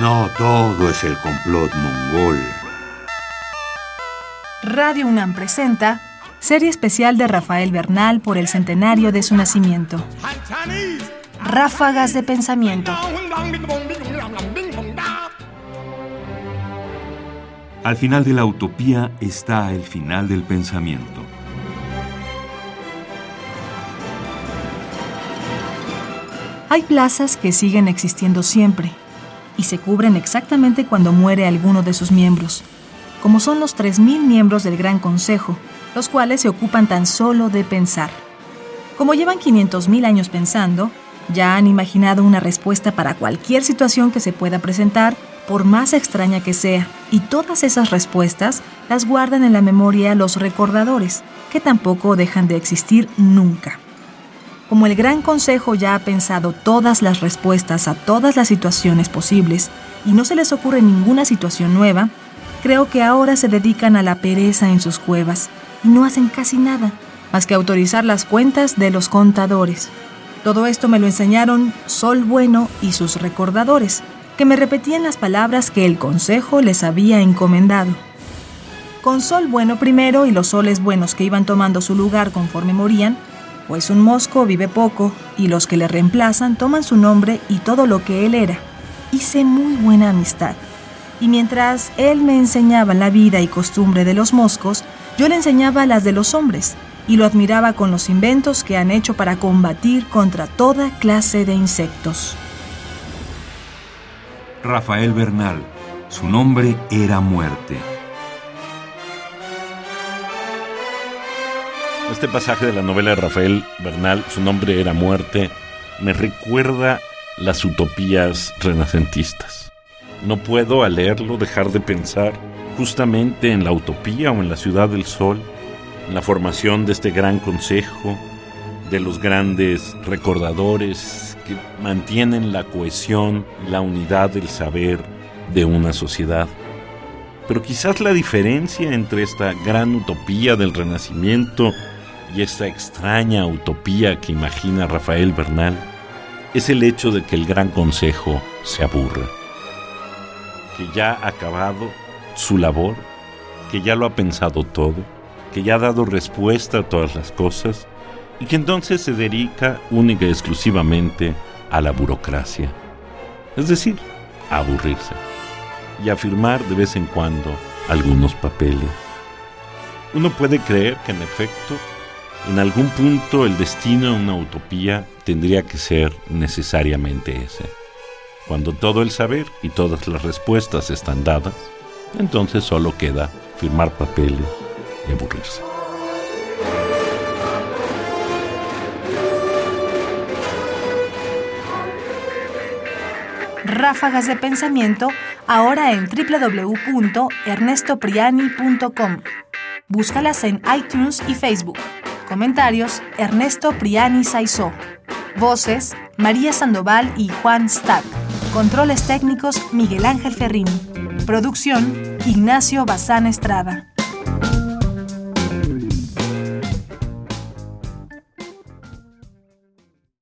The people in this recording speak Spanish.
No todo es el complot mongol. Radio UNAM presenta serie especial de Rafael Bernal por el centenario de su nacimiento. Ráfagas de pensamiento. Al final de la utopía está el final del pensamiento. Hay plazas que siguen existiendo siempre y se cubren exactamente cuando muere alguno de sus miembros, como son los 3.000 miembros del Gran Consejo, los cuales se ocupan tan solo de pensar. Como llevan 500.000 años pensando, ya han imaginado una respuesta para cualquier situación que se pueda presentar, por más extraña que sea, y todas esas respuestas las guardan en la memoria los recordadores, que tampoco dejan de existir nunca. Como el Gran Consejo ya ha pensado todas las respuestas a todas las situaciones posibles y no se les ocurre ninguna situación nueva, creo que ahora se dedican a la pereza en sus cuevas y no hacen casi nada más que autorizar las cuentas de los contadores. Todo esto me lo enseñaron Sol Bueno y sus recordadores, que me repetían las palabras que el Consejo les había encomendado. Con Sol Bueno primero y los soles buenos que iban tomando su lugar conforme morían, pues un mosco vive poco y los que le reemplazan toman su nombre y todo lo que él era. Hice muy buena amistad. Y mientras él me enseñaba la vida y costumbre de los moscos, yo le enseñaba las de los hombres y lo admiraba con los inventos que han hecho para combatir contra toda clase de insectos. Rafael Bernal, su nombre era muerte. Este pasaje de la novela de Rafael Bernal, su nombre era muerte, me recuerda las utopías renacentistas. No puedo al leerlo dejar de pensar justamente en la utopía o en la ciudad del sol, en la formación de este gran consejo, de los grandes recordadores que mantienen la cohesión, la unidad del saber de una sociedad. Pero quizás la diferencia entre esta gran utopía del Renacimiento y esta extraña utopía que imagina Rafael Bernal es el hecho de que el Gran Consejo se aburre, que ya ha acabado su labor, que ya lo ha pensado todo, que ya ha dado respuesta a todas las cosas y que entonces se dedica única y exclusivamente a la burocracia, es decir, a aburrirse y a firmar de vez en cuando algunos papeles. Uno puede creer que en efecto en algún punto el destino de una utopía tendría que ser necesariamente ese. Cuando todo el saber y todas las respuestas están dadas, entonces solo queda firmar papeles y aburrirse. Ráfagas de pensamiento ahora en www.ernestopriani.com. Búscalas en iTunes y Facebook. Comentarios, Ernesto Priani Saizó. Voces, María Sandoval y Juan Stack. Controles técnicos, Miguel Ángel Ferrini. Producción, Ignacio Bazán Estrada.